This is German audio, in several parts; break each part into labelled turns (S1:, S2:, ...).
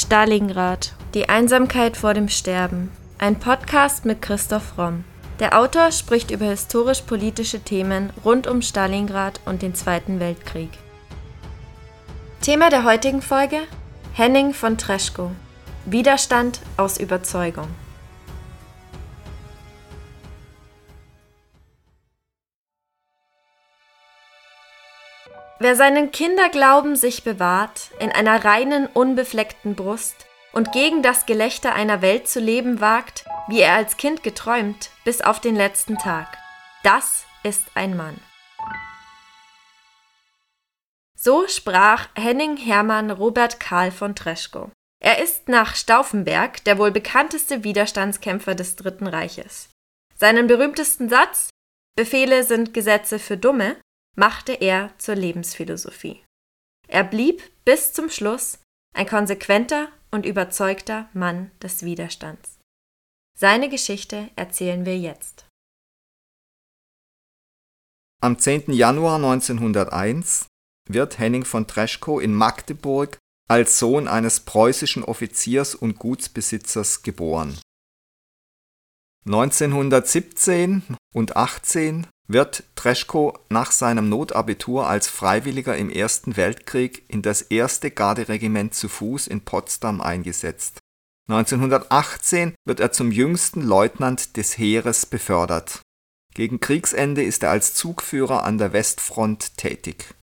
S1: Stalingrad. Die Einsamkeit vor dem Sterben. Ein Podcast mit Christoph Romm. Der Autor spricht über historisch-politische Themen rund um Stalingrad und den Zweiten Weltkrieg. Thema der heutigen Folge: Henning von Treschko. Widerstand aus Überzeugung. Wer seinen Kinderglauben sich bewahrt, in einer reinen, unbefleckten Brust, und gegen das Gelächter einer Welt zu leben wagt, wie er als Kind geträumt, bis auf den letzten Tag. Das ist ein Mann. So sprach Henning Hermann Robert Karl von Treschko. Er ist nach Stauffenberg der wohl bekannteste Widerstandskämpfer des Dritten Reiches. Seinen berühmtesten Satz Befehle sind Gesetze für Dumme machte er zur Lebensphilosophie. Er blieb bis zum Schluss ein konsequenter und überzeugter Mann des Widerstands. Seine Geschichte erzählen wir jetzt.
S2: Am 10. Januar 1901 wird Henning von Treschko in Magdeburg als Sohn eines preußischen Offiziers und Gutsbesitzers geboren. 1917 und 18 wird Treschko nach seinem Notabitur als Freiwilliger im Ersten Weltkrieg in das erste Garderegiment zu Fuß in Potsdam eingesetzt. 1918 wird er zum jüngsten Leutnant des Heeres befördert. Gegen Kriegsende ist er als Zugführer an der Westfront tätig.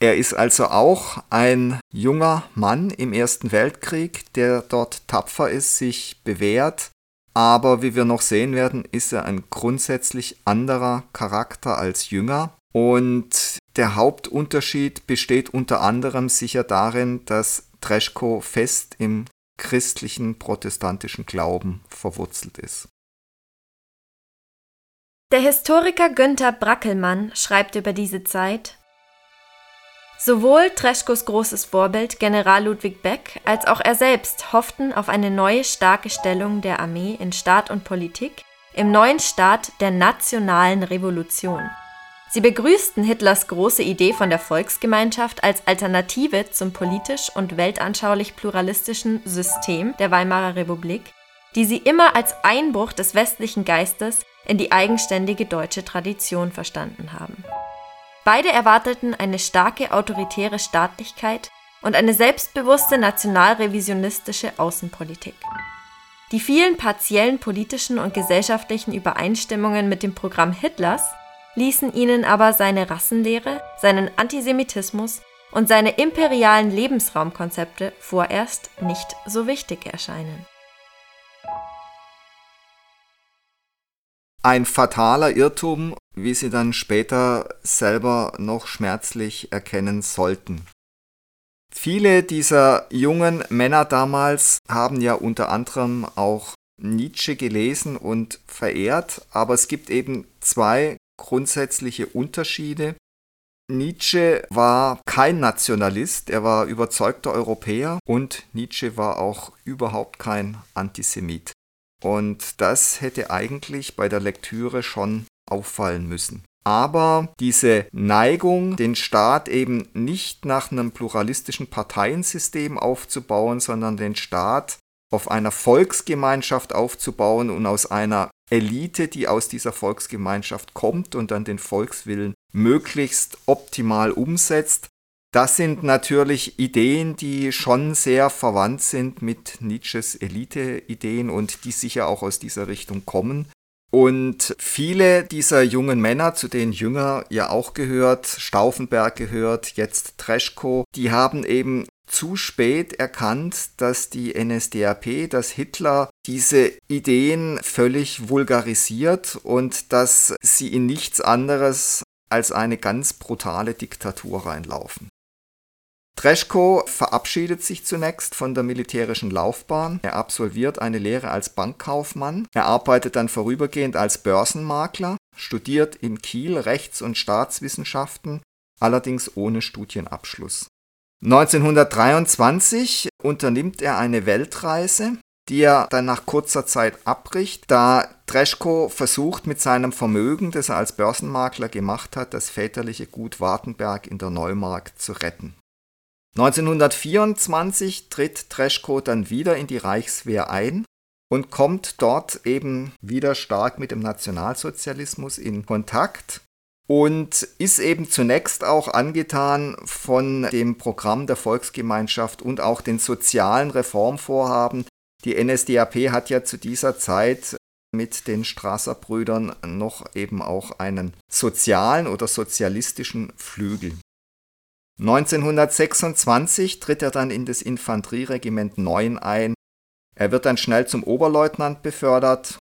S2: Er ist also auch ein junger Mann im Ersten Weltkrieg, der dort tapfer ist, sich bewährt aber wie wir noch sehen werden, ist er ein grundsätzlich anderer Charakter als Jünger. Und der Hauptunterschied besteht unter anderem sicher darin, dass Treschko fest im christlichen protestantischen Glauben verwurzelt ist.
S1: Der Historiker Günther Brackelmann schreibt über diese Zeit Sowohl Treschkos großes Vorbild General Ludwig Beck als auch er selbst hofften auf eine neue starke Stellung der Armee in Staat und Politik im neuen Staat der nationalen Revolution. Sie begrüßten Hitlers große Idee von der Volksgemeinschaft als Alternative zum politisch und weltanschaulich pluralistischen System der Weimarer Republik, die sie immer als Einbruch des westlichen Geistes in die eigenständige deutsche Tradition verstanden haben Beide erwarteten eine starke autoritäre Staatlichkeit und eine selbstbewusste nationalrevisionistische Außenpolitik. Die vielen partiellen politischen und gesellschaftlichen Übereinstimmungen mit dem Programm Hitlers ließen ihnen aber seine Rassenlehre, seinen Antisemitismus und seine imperialen Lebensraumkonzepte vorerst nicht so wichtig erscheinen.
S2: Ein fataler Irrtum, wie sie dann später selber noch schmerzlich erkennen sollten. Viele dieser jungen Männer damals haben ja unter anderem auch Nietzsche gelesen und verehrt, aber es gibt eben zwei grundsätzliche Unterschiede. Nietzsche war kein Nationalist, er war überzeugter Europäer und Nietzsche war auch überhaupt kein Antisemit. Und das hätte eigentlich bei der Lektüre schon auffallen müssen. Aber diese Neigung, den Staat eben nicht nach einem pluralistischen Parteiensystem aufzubauen, sondern den Staat auf einer Volksgemeinschaft aufzubauen und aus einer Elite, die aus dieser Volksgemeinschaft kommt und dann den Volkswillen möglichst optimal umsetzt, das sind natürlich Ideen, die schon sehr verwandt sind mit Nietzsches Elite-Ideen und die sicher auch aus dieser Richtung kommen. Und viele dieser jungen Männer, zu denen Jünger ja auch gehört, Stauffenberg gehört, jetzt Treschko, die haben eben zu spät erkannt, dass die NSDAP, dass Hitler diese Ideen völlig vulgarisiert und dass sie in nichts anderes als eine ganz brutale Diktatur reinlaufen. Treschko verabschiedet sich zunächst von der militärischen Laufbahn. Er absolviert eine Lehre als Bankkaufmann. Er arbeitet dann vorübergehend als Börsenmakler, studiert in Kiel Rechts- und Staatswissenschaften, allerdings ohne Studienabschluss. 1923 unternimmt er eine Weltreise, die er dann nach kurzer Zeit abbricht, da Treschko versucht mit seinem Vermögen, das er als Börsenmakler gemacht hat, das väterliche Gut Wartenberg in der Neumark zu retten. 1924 tritt Treschko dann wieder in die Reichswehr ein und kommt dort eben wieder stark mit dem Nationalsozialismus in Kontakt und ist eben zunächst auch angetan von dem Programm der Volksgemeinschaft und auch den sozialen Reformvorhaben. Die NSDAP hat ja zu dieser Zeit mit den Strasser Brüdern noch eben auch einen sozialen oder sozialistischen Flügel. 1926 tritt er dann in das Infanterieregiment 9 ein. Er wird dann schnell zum Oberleutnant befördert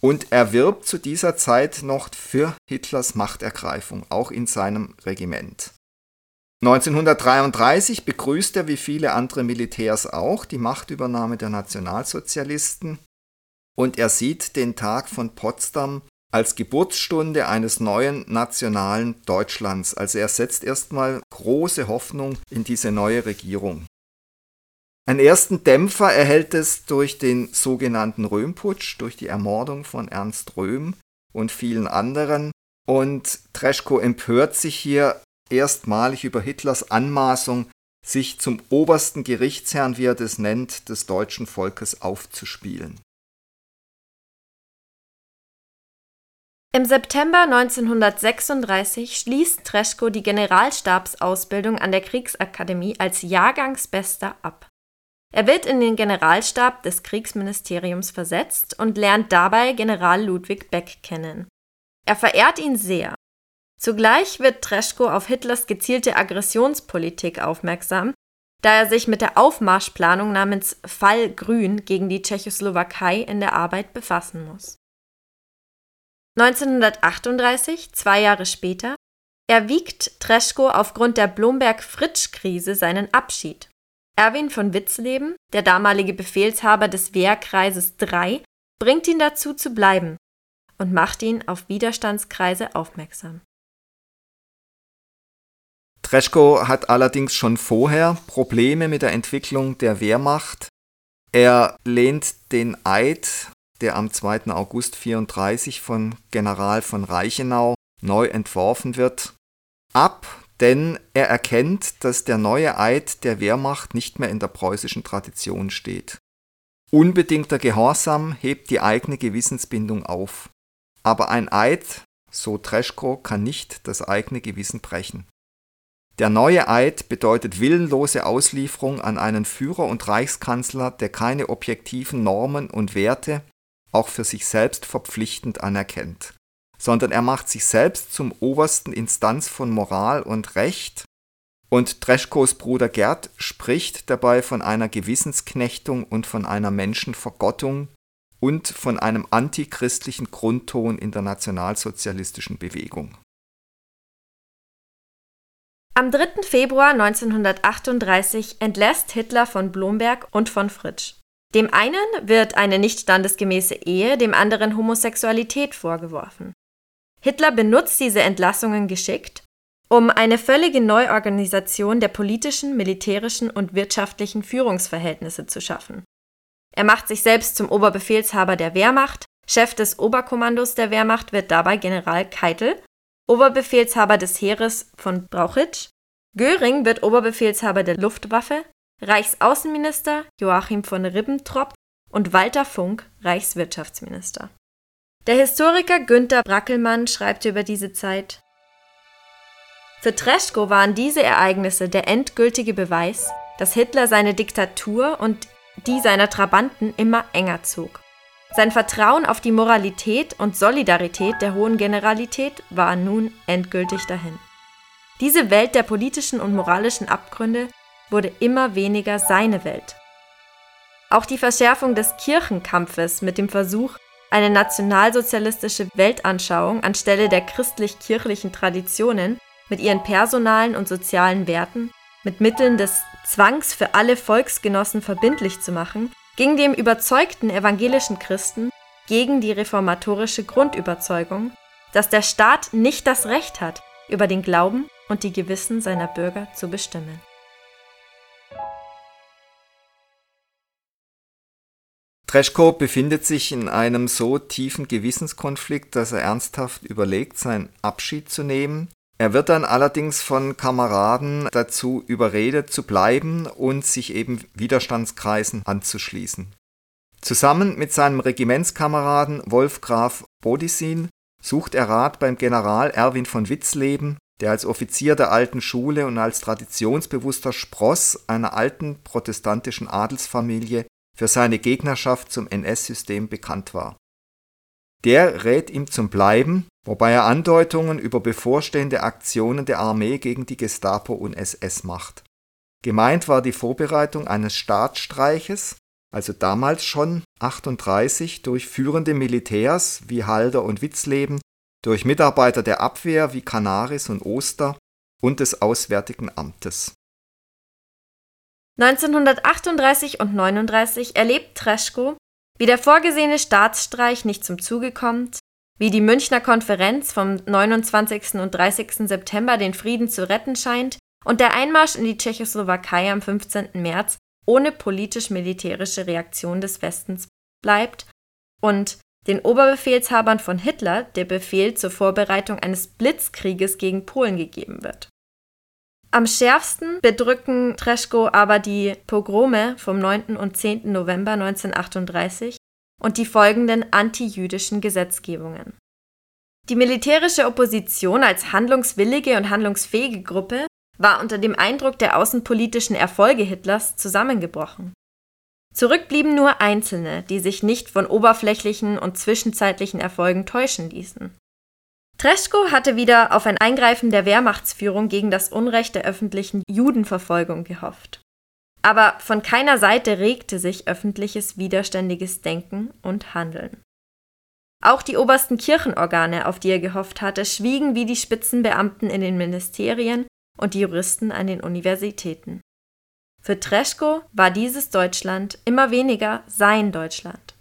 S2: und er wirbt zu dieser Zeit noch für Hitlers Machtergreifung, auch in seinem Regiment. 1933 begrüßt er wie viele andere Militärs auch die Machtübernahme der Nationalsozialisten und er sieht den Tag von Potsdam als Geburtsstunde eines neuen nationalen Deutschlands. Also er setzt erstmal große Hoffnung in diese neue Regierung. Einen ersten Dämpfer erhält es durch den sogenannten Röhmputsch, durch die Ermordung von Ernst Röhm und vielen anderen. Und Treschko empört sich hier erstmalig über Hitlers Anmaßung, sich zum obersten Gerichtsherrn, wie er das nennt, des deutschen Volkes aufzuspielen.
S1: Im September 1936 schließt Treschko die Generalstabsausbildung an der Kriegsakademie als Jahrgangsbester ab. Er wird in den Generalstab des Kriegsministeriums versetzt und lernt dabei General Ludwig Beck kennen. Er verehrt ihn sehr. Zugleich wird Treschko auf Hitlers gezielte Aggressionspolitik aufmerksam, da er sich mit der Aufmarschplanung namens Fall Grün gegen die Tschechoslowakei in der Arbeit befassen muss. 1938, zwei Jahre später, erwiegt Treschko aufgrund der Blomberg-Fritsch-Krise seinen Abschied. Erwin von Witzleben, der damalige Befehlshaber des Wehrkreises 3, bringt ihn dazu zu bleiben und macht ihn auf Widerstandskreise aufmerksam.
S2: Treschko hat allerdings schon vorher Probleme mit der Entwicklung der Wehrmacht. Er lehnt den Eid, der am 2. August 34 von General von Reichenau neu entworfen wird, ab denn er erkennt, dass der neue Eid der Wehrmacht nicht mehr in der preußischen Tradition steht. Unbedingter Gehorsam hebt die eigene Gewissensbindung auf. Aber ein Eid, so Treschko, kann nicht das eigene Gewissen brechen. Der neue Eid bedeutet willenlose Auslieferung an einen Führer und Reichskanzler, der keine objektiven Normen und Werte, auch für sich selbst verpflichtend anerkennt sondern er macht sich selbst zum obersten Instanz von Moral und Recht. Und Treschkos Bruder Gerd spricht dabei von einer Gewissensknechtung und von einer Menschenvergottung und von einem antichristlichen Grundton in der nationalsozialistischen Bewegung.
S1: Am 3. Februar 1938 entlässt Hitler von Blomberg und von Fritsch. Dem einen wird eine nicht standesgemäße Ehe, dem anderen Homosexualität vorgeworfen. Hitler benutzt diese Entlassungen geschickt, um eine völlige Neuorganisation der politischen, militärischen und wirtschaftlichen Führungsverhältnisse zu schaffen. Er macht sich selbst zum Oberbefehlshaber der Wehrmacht, Chef des Oberkommandos der Wehrmacht wird dabei General Keitel, Oberbefehlshaber des Heeres von Brauchitsch, Göring wird Oberbefehlshaber der Luftwaffe, Reichsaußenminister Joachim von Ribbentrop und Walter Funk Reichswirtschaftsminister der Historiker Günter Brackelmann schreibt über diese Zeit: Für Treschko waren diese Ereignisse der endgültige Beweis, dass Hitler seine Diktatur und die seiner Trabanten immer enger zog. Sein Vertrauen auf die Moralität und Solidarität der hohen Generalität war nun endgültig dahin. Diese Welt der politischen und moralischen Abgründe wurde immer weniger seine Welt. Auch die Verschärfung des Kirchenkampfes mit dem Versuch, eine nationalsozialistische Weltanschauung anstelle der christlich-kirchlichen Traditionen mit ihren personalen und sozialen Werten mit Mitteln des Zwangs für alle Volksgenossen verbindlich zu machen, ging dem überzeugten evangelischen Christen gegen die reformatorische Grundüberzeugung, dass der Staat nicht das Recht hat, über den Glauben und die Gewissen seiner Bürger zu bestimmen.
S2: Treschko befindet sich in einem so tiefen Gewissenskonflikt, dass er ernsthaft überlegt, seinen Abschied zu nehmen. Er wird dann allerdings von Kameraden dazu überredet zu bleiben und sich eben Widerstandskreisen anzuschließen. Zusammen mit seinem Regimentskameraden Wolf Graf Bodissin sucht er Rat beim General Erwin von Witzleben, der als Offizier der alten Schule und als traditionsbewusster Spross einer alten protestantischen Adelsfamilie für seine Gegnerschaft zum NS-System bekannt war. Der rät ihm zum Bleiben, wobei er Andeutungen über bevorstehende Aktionen der Armee gegen die Gestapo und SS macht. Gemeint war die Vorbereitung eines Staatsstreiches, also damals schon 38 durch führende Militärs wie Halder und Witzleben, durch Mitarbeiter der Abwehr wie Canaris und Oster und des Auswärtigen Amtes.
S1: 1938 und 39 erlebt Treschko, wie der vorgesehene Staatsstreich nicht zum Zuge kommt, wie die Münchner Konferenz vom 29. und 30. September den Frieden zu retten scheint und der Einmarsch in die Tschechoslowakei am 15. März ohne politisch-militärische Reaktion des Westens bleibt und den Oberbefehlshabern von Hitler der Befehl zur Vorbereitung eines Blitzkrieges gegen Polen gegeben wird. Am schärfsten bedrücken Treschko aber die Pogrome vom 9. und 10. November 1938 und die folgenden antijüdischen Gesetzgebungen. Die militärische Opposition als handlungswillige und handlungsfähige Gruppe war unter dem Eindruck der außenpolitischen Erfolge Hitlers zusammengebrochen. Zurück blieben nur Einzelne, die sich nicht von oberflächlichen und zwischenzeitlichen Erfolgen täuschen ließen. Treschko hatte wieder auf ein Eingreifen der Wehrmachtsführung gegen das Unrecht der öffentlichen Judenverfolgung gehofft. Aber von keiner Seite regte sich öffentliches widerständiges Denken und Handeln. Auch die obersten Kirchenorgane, auf die er gehofft hatte, schwiegen wie die Spitzenbeamten in den Ministerien und die Juristen an den Universitäten. Für Treschko war dieses Deutschland immer weniger sein Deutschland.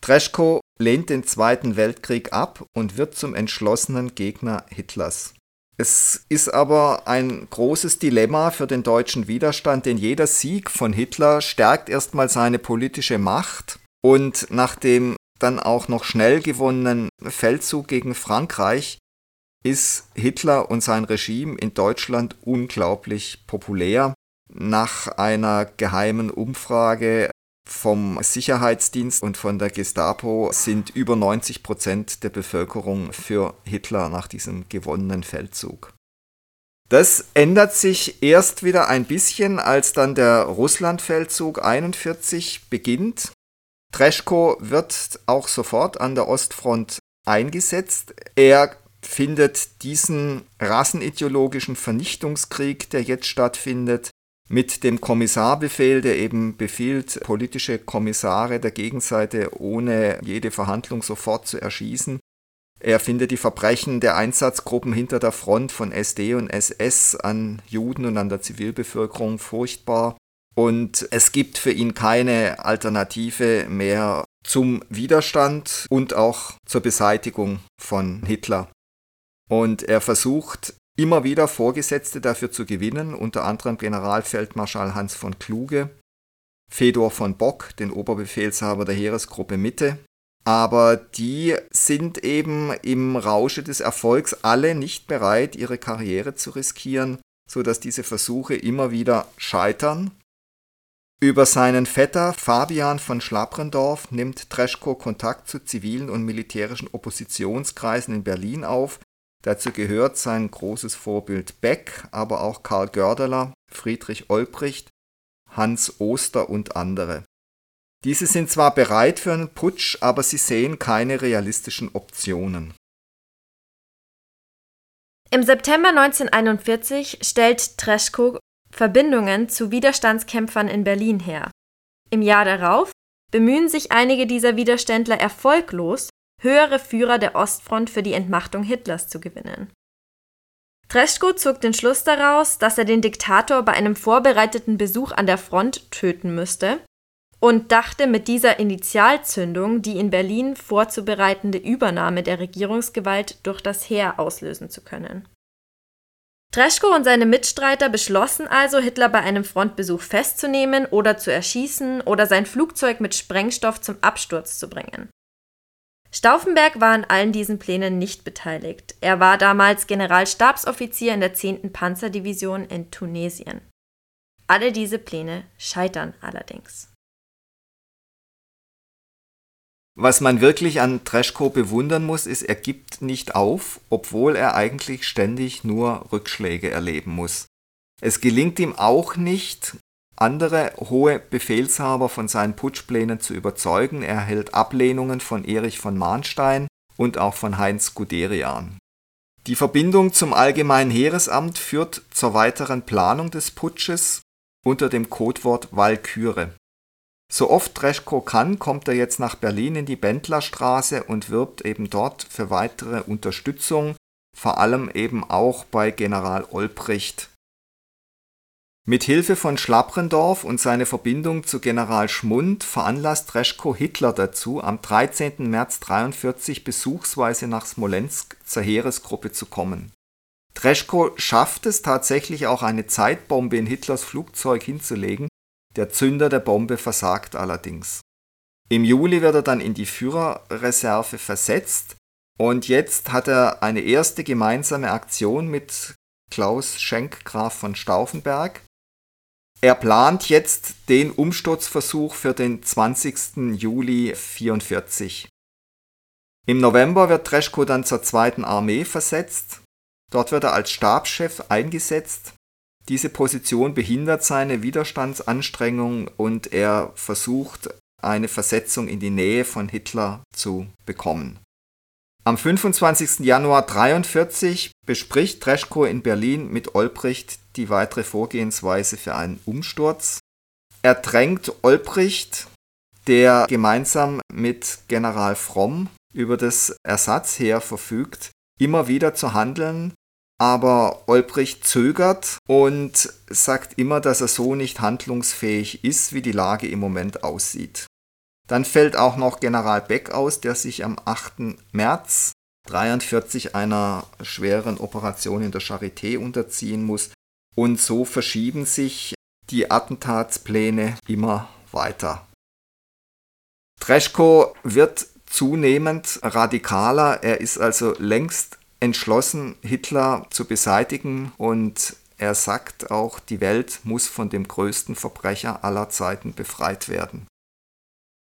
S2: Treschko lehnt den Zweiten Weltkrieg ab und wird zum entschlossenen Gegner Hitlers. Es ist aber ein großes Dilemma für den deutschen Widerstand, denn jeder Sieg von Hitler stärkt erstmal seine politische Macht und nach dem dann auch noch schnell gewonnenen Feldzug gegen Frankreich ist Hitler und sein Regime in Deutschland unglaublich populär. Nach einer geheimen Umfrage vom Sicherheitsdienst und von der Gestapo sind über 90 Prozent der Bevölkerung für Hitler nach diesem gewonnenen Feldzug. Das ändert sich erst wieder ein bisschen, als dann der Russlandfeldzug 41 beginnt. Treschko wird auch sofort an der Ostfront eingesetzt. Er findet diesen rassenideologischen Vernichtungskrieg, der jetzt stattfindet, mit dem Kommissarbefehl, der eben befiehlt, politische Kommissare der Gegenseite ohne jede Verhandlung sofort zu erschießen. Er findet die Verbrechen der Einsatzgruppen hinter der Front von SD und SS an Juden und an der Zivilbevölkerung furchtbar. Und es gibt für ihn keine Alternative mehr zum Widerstand und auch zur Beseitigung von Hitler. Und er versucht immer wieder Vorgesetzte dafür zu gewinnen, unter anderem Generalfeldmarschall Hans von Kluge, Fedor von Bock, den Oberbefehlshaber der Heeresgruppe Mitte. Aber die sind eben im Rausche des Erfolgs alle nicht bereit, ihre Karriere zu riskieren, sodass diese Versuche immer wieder scheitern. Über seinen Vetter Fabian von Schlabrendorf nimmt Treschko Kontakt zu zivilen und militärischen Oppositionskreisen in Berlin auf, Dazu gehört sein großes Vorbild Beck, aber auch Karl Gördeler, Friedrich Olbricht, Hans Oster und andere. Diese sind zwar bereit für einen Putsch, aber sie sehen keine realistischen Optionen.
S1: Im September 1941 stellt Treschko Verbindungen zu Widerstandskämpfern in Berlin her. Im Jahr darauf bemühen sich einige dieser Widerständler erfolglos höhere Führer der Ostfront für die Entmachtung Hitlers zu gewinnen. Treschko zog den Schluss daraus, dass er den Diktator bei einem vorbereiteten Besuch an der Front töten müsste und dachte mit dieser Initialzündung die in Berlin vorzubereitende Übernahme der Regierungsgewalt durch das Heer auslösen zu können. Treschko und seine Mitstreiter beschlossen also, Hitler bei einem Frontbesuch festzunehmen oder zu erschießen oder sein Flugzeug mit Sprengstoff zum Absturz zu bringen. Stauffenberg war an allen diesen Plänen nicht beteiligt. Er war damals Generalstabsoffizier in der 10. Panzerdivision in Tunesien. Alle diese Pläne scheitern allerdings.
S2: Was man wirklich an Treschko bewundern muss, ist, er gibt nicht auf, obwohl er eigentlich ständig nur Rückschläge erleben muss. Es gelingt ihm auch nicht, andere hohe Befehlshaber von seinen Putschplänen zu überzeugen. Er erhält Ablehnungen von Erich von Mahnstein und auch von Heinz Guderian. Die Verbindung zum Allgemeinen Heeresamt führt zur weiteren Planung des Putsches unter dem Codewort Walküre. So oft Dreschko kann, kommt er jetzt nach Berlin in die Bendlerstraße und wirbt eben dort für weitere Unterstützung, vor allem eben auch bei General Olbricht mit Hilfe von Schlabrendorf und seine Verbindung zu General Schmund veranlasst Reschko Hitler dazu, am 13. März 1943 besuchsweise nach Smolensk zur Heeresgruppe zu kommen. Dreschko schafft es tatsächlich auch eine Zeitbombe in Hitlers Flugzeug hinzulegen, der Zünder der Bombe versagt allerdings. Im Juli wird er dann in die Führerreserve versetzt und jetzt hat er eine erste gemeinsame Aktion mit Klaus Schenk Graf von Stauffenberg er plant jetzt den Umsturzversuch für den 20. Juli 1944. Im November wird Treschko dann zur zweiten Armee versetzt. Dort wird er als Stabschef eingesetzt. Diese Position behindert seine Widerstandsanstrengungen und er versucht, eine Versetzung in die Nähe von Hitler zu bekommen. Am 25. Januar 1943 bespricht Treschko in Berlin mit Olbricht die weitere Vorgehensweise für einen Umsturz. Er drängt Olbricht, der gemeinsam mit General Fromm über das Ersatzheer verfügt, immer wieder zu handeln, aber Olbricht zögert und sagt immer, dass er so nicht handlungsfähig ist, wie die Lage im Moment aussieht. Dann fällt auch noch General Beck aus, der sich am 8. März 1943 einer schweren Operation in der Charité unterziehen muss. Und so verschieben sich die Attentatspläne immer weiter. Treschko wird zunehmend radikaler. Er ist also längst entschlossen, Hitler zu beseitigen und er sagt auch, die Welt muss von dem größten Verbrecher aller Zeiten befreit werden.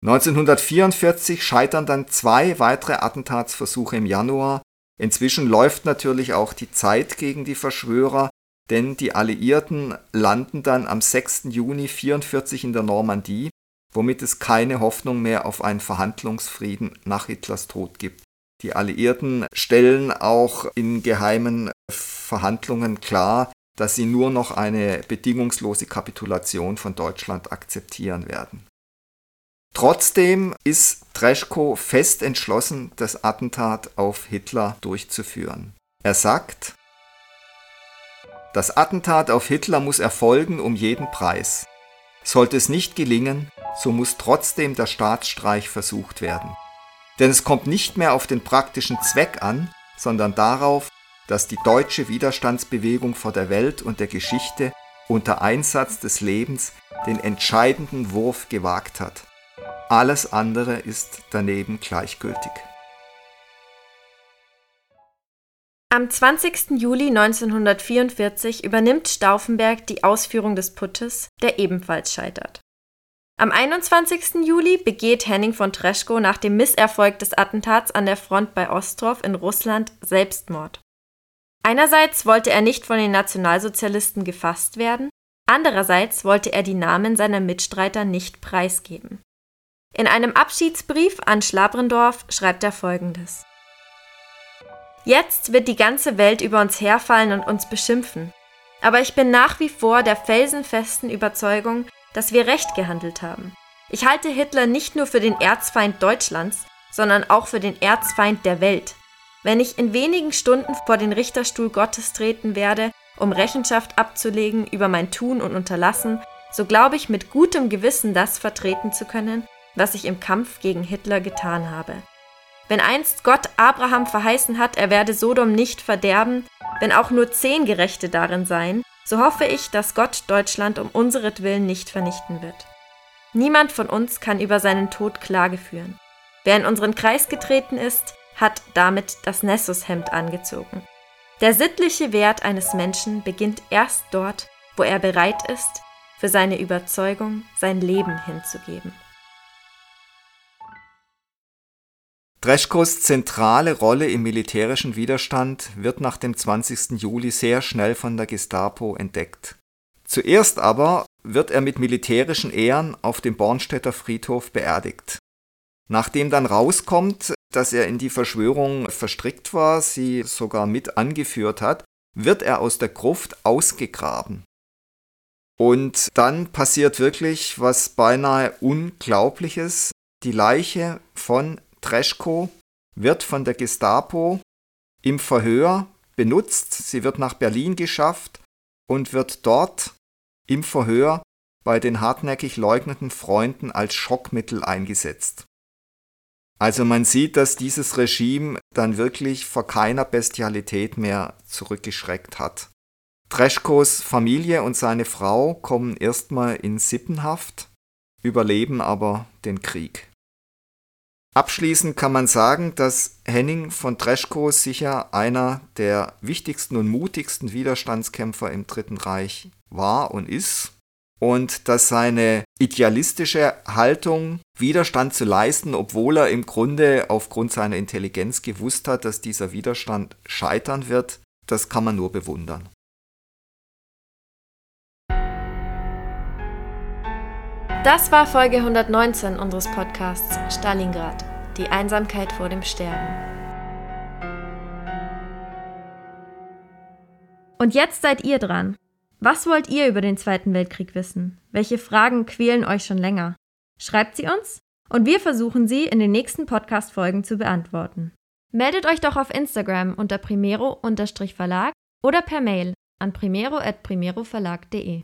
S2: 1944 scheitern dann zwei weitere Attentatsversuche im Januar. Inzwischen läuft natürlich auch die Zeit gegen die Verschwörer, denn die Alliierten landen dann am 6. Juni 1944 in der Normandie, womit es keine Hoffnung mehr auf einen Verhandlungsfrieden nach Hitlers Tod gibt. Die Alliierten stellen auch in geheimen Verhandlungen klar, dass sie nur noch eine bedingungslose Kapitulation von Deutschland akzeptieren werden. Trotzdem ist Treschko fest entschlossen, das Attentat auf Hitler durchzuführen. Er sagt, das Attentat auf Hitler muss erfolgen um jeden Preis. Sollte es nicht gelingen, so muss trotzdem der Staatsstreich versucht werden. Denn es kommt nicht mehr auf den praktischen Zweck an, sondern darauf, dass die deutsche Widerstandsbewegung vor der Welt und der Geschichte unter Einsatz des Lebens den entscheidenden Wurf gewagt hat. Alles andere ist daneben gleichgültig.
S1: Am 20. Juli 1944 übernimmt Stauffenberg die Ausführung des Puttes, der ebenfalls scheitert. Am 21. Juli begeht Henning von Treschko nach dem Misserfolg des Attentats an der Front bei Ostrov in Russland Selbstmord. Einerseits wollte er nicht von den Nationalsozialisten gefasst werden, andererseits wollte er die Namen seiner Mitstreiter nicht preisgeben. In einem Abschiedsbrief an Schlabrendorf schreibt er folgendes: Jetzt wird die ganze Welt über uns herfallen und uns beschimpfen. Aber ich bin nach wie vor der felsenfesten Überzeugung, dass wir recht gehandelt haben. Ich halte Hitler nicht nur für den Erzfeind Deutschlands, sondern auch für den Erzfeind der Welt. Wenn ich in wenigen Stunden vor den Richterstuhl Gottes treten werde, um Rechenschaft abzulegen über mein Tun und Unterlassen, so glaube ich mit gutem Gewissen das vertreten zu können, was ich im Kampf gegen Hitler getan habe. Wenn einst Gott Abraham verheißen hat, er werde Sodom nicht verderben, wenn auch nur zehn Gerechte darin seien, so hoffe ich, dass Gott Deutschland um unseretwillen nicht vernichten wird. Niemand von uns kann über seinen Tod Klage führen. Wer in unseren Kreis getreten ist, hat damit das Nessushemd angezogen. Der sittliche Wert eines Menschen beginnt erst dort, wo er bereit ist, für seine Überzeugung sein Leben hinzugeben.
S2: Dreschkos zentrale Rolle im militärischen Widerstand wird nach dem 20. Juli sehr schnell von der Gestapo entdeckt. Zuerst aber wird er mit militärischen Ehren auf dem Bornstädter Friedhof beerdigt. Nachdem dann rauskommt, dass er in die Verschwörung verstrickt war, sie sogar mit angeführt hat, wird er aus der Gruft ausgegraben. Und dann passiert wirklich was beinahe Unglaubliches. Die Leiche von Treschko wird von der Gestapo im Verhör benutzt. Sie wird nach Berlin geschafft und wird dort im Verhör bei den hartnäckig leugnenden Freunden als Schockmittel eingesetzt. Also man sieht, dass dieses Regime dann wirklich vor keiner Bestialität mehr zurückgeschreckt hat. Treschkos Familie und seine Frau kommen erstmal in Sippenhaft, überleben aber den Krieg. Abschließend kann man sagen, dass Henning von Treschko sicher einer der wichtigsten und mutigsten Widerstandskämpfer im Dritten Reich war und ist und dass seine idealistische Haltung, Widerstand zu leisten, obwohl er im Grunde aufgrund seiner Intelligenz gewusst hat, dass dieser Widerstand scheitern wird, das kann man nur bewundern.
S1: Das war Folge 119 unseres Podcasts Stalingrad, die Einsamkeit vor dem Sterben. Und jetzt seid ihr dran. Was wollt ihr über den Zweiten Weltkrieg wissen? Welche Fragen quälen euch schon länger? Schreibt sie uns und wir versuchen sie in den nächsten Podcast-Folgen zu beantworten. Meldet euch doch auf Instagram unter primero-verlag oder per Mail an primero.primeroverlag.de.